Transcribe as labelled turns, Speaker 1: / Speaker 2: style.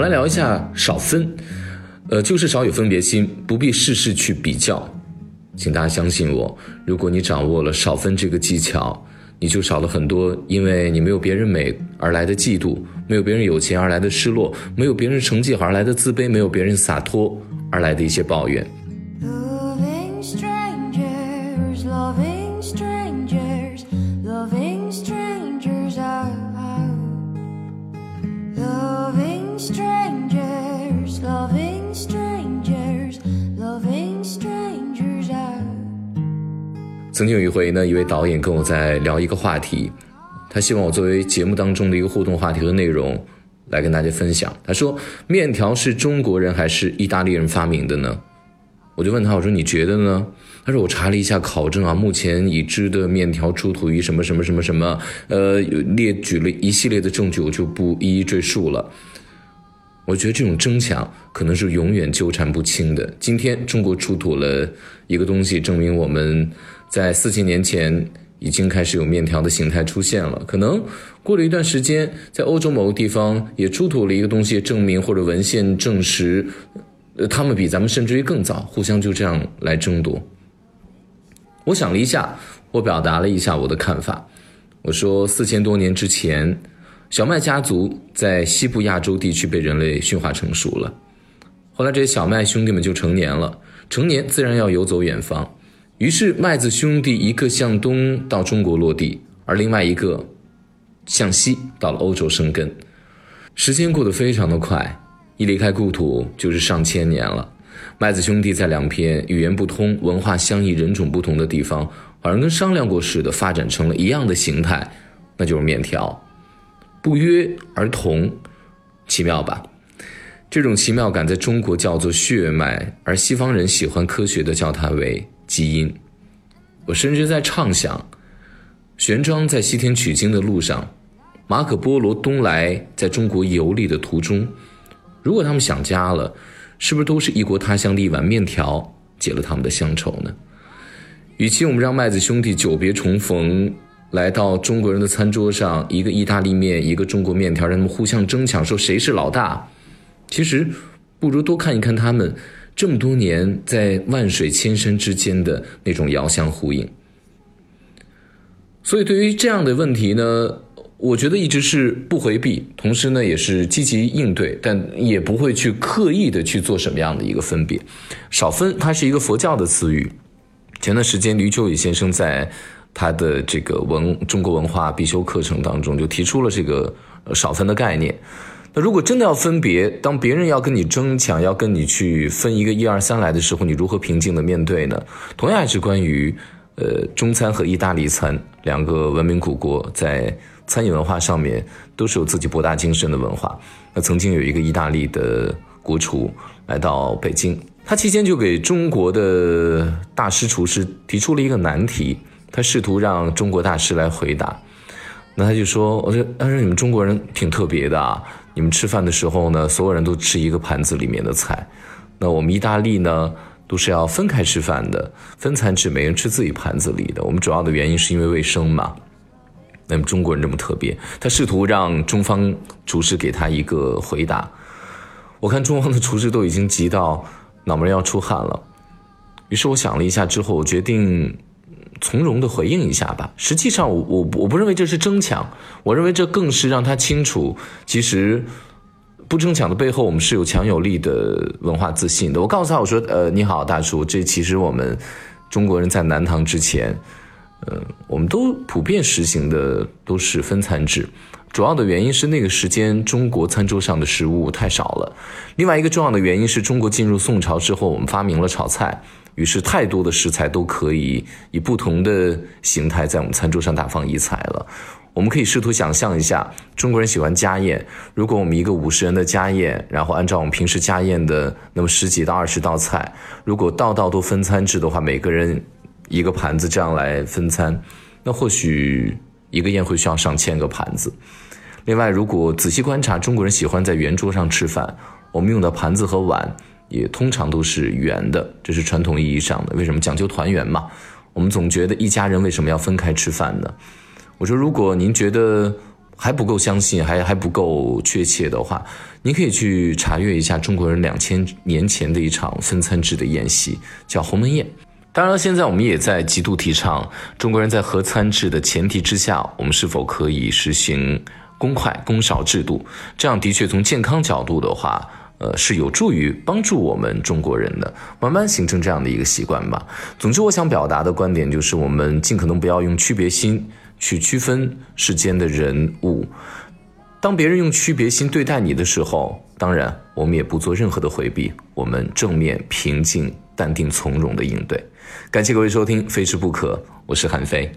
Speaker 1: 我们来聊一下少分，呃，就是少有分别心，不必事事去比较。请大家相信我，如果你掌握了少分这个技巧，你就少了很多因为你没有别人美而来的嫉妒，没有别人有钱而来的失落，没有别人成绩而来的自卑，没有别人洒脱而来的一些抱怨。曾经有一回呢，一位导演跟我在聊一个话题，他希望我作为节目当中的一个互动话题和内容来跟大家分享。他说：“面条是中国人还是意大利人发明的呢？”我就问他，我说：“你觉得呢？”他说：“我查了一下考证啊，目前已知的面条出土于什么什么什么什么，呃，列举了一系列的证据，我就不一一赘述了。”我觉得这种争抢可能是永远纠缠不清的。今天中国出土了一个东西，证明我们在四千年前已经开始有面条的形态出现了。可能过了一段时间，在欧洲某个地方也出土了一个东西，证明或者文献证实，呃，他们比咱们甚至于更早，互相就这样来争夺。我想了一下，我表达了一下我的看法。我说，四千多年之前，小麦家族在西部亚洲地区被人类驯化成熟了。后来这些小麦兄弟们就成年了，成年自然要游走远方。于是麦子兄弟一个向东到中国落地，而另外一个向西到了欧洲生根。时间过得非常的快，一离开故土就是上千年了。麦子兄弟在两片语言不通、文化相异、人种不同的地方，好像跟商量过似的，发展成了一样的形态，那就是面条。不约而同，奇妙吧？这种奇妙感在中国叫做血脉，而西方人喜欢科学的叫它为基因。我甚至在畅想，玄奘在西天取经的路上，马可波罗东来在中国游历的途中，如果他们想家了，是不是都是异国他乡的一碗面条解了他们的乡愁呢？与其我们让麦子兄弟久别重逢，来到中国人的餐桌上，一个意大利面，一个中国面条，让他们互相争抢，说谁是老大，其实不如多看一看他们这么多年在万水千山之间的那种遥相呼应。所以，对于这样的问题呢，我觉得一直是不回避，同时呢，也是积极应对，但也不会去刻意的去做什么样的一个分别。少分，它是一个佛教的词语。前段时间，吕秋雨先生在他的这个文中国文化必修课程当中就提出了这个少分的概念。那如果真的要分别，当别人要跟你争抢，要跟你去分一个一二三来的时候，你如何平静的面对呢？同样也是关于。呃，中餐和意大利餐两个文明古国，在餐饮文化上面都是有自己博大精深的文化。那曾经有一个意大利的国厨来到北京，他期间就给中国的大师厨师提出了一个难题，他试图让中国大师来回答。那他就说：“我说，他说你们中国人挺特别的啊，你们吃饭的时候呢，所有人都吃一个盘子里面的菜。那我们意大利呢？”都是要分开吃饭的，分餐制，每人吃自己盘子里的。我们主要的原因是因为卫生嘛。那么中国人这么特别，他试图让中方厨师给他一个回答。我看中方的厨师都已经急到脑门要出汗了。于是我想了一下之后，我决定从容的回应一下吧。实际上，我我我不认为这是争抢，我认为这更是让他清楚，其实。不争抢的背后，我们是有强有力的文化自信的。我告诉他，我说：“呃，你好，大叔，这其实我们中国人在南唐之前，呃，我们都普遍实行的都是分餐制。主要的原因是那个时间中国餐桌上的食物太少了。另外一个重要的原因是中国进入宋朝之后，我们发明了炒菜，于是太多的食材都可以以不同的形态在我们餐桌上大放异彩了。”我们可以试图想象一下，中国人喜欢家宴。如果我们一个五十人的家宴，然后按照我们平时家宴的那么十几到二十道菜，如果道道都分餐制的话，每个人一个盘子这样来分餐，那或许一个宴会需要上千个盘子。另外，如果仔细观察，中国人喜欢在圆桌上吃饭，我们用的盘子和碗也通常都是圆的，这是传统意义上的。为什么讲究团圆嘛？我们总觉得一家人为什么要分开吃饭呢？我说，如果您觉得还不够相信，还还不够确切的话，您可以去查阅一下中国人两千年前的一场分餐制的宴席，叫鸿门宴。当然了，现在我们也在极度提倡中国人在合餐制的前提之下，我们是否可以实行公筷公勺制度？这样的确从健康角度的话，呃，是有助于帮助我们中国人的慢慢形成这样的一个习惯吧。总之，我想表达的观点就是，我们尽可能不要用区别心去区分世间的人物。当别人用区别心对待你的时候，当然我们也不做任何的回避，我们正面、平静、淡定、从容的应对。感谢各位收听《非吃不可》，我是韩飞。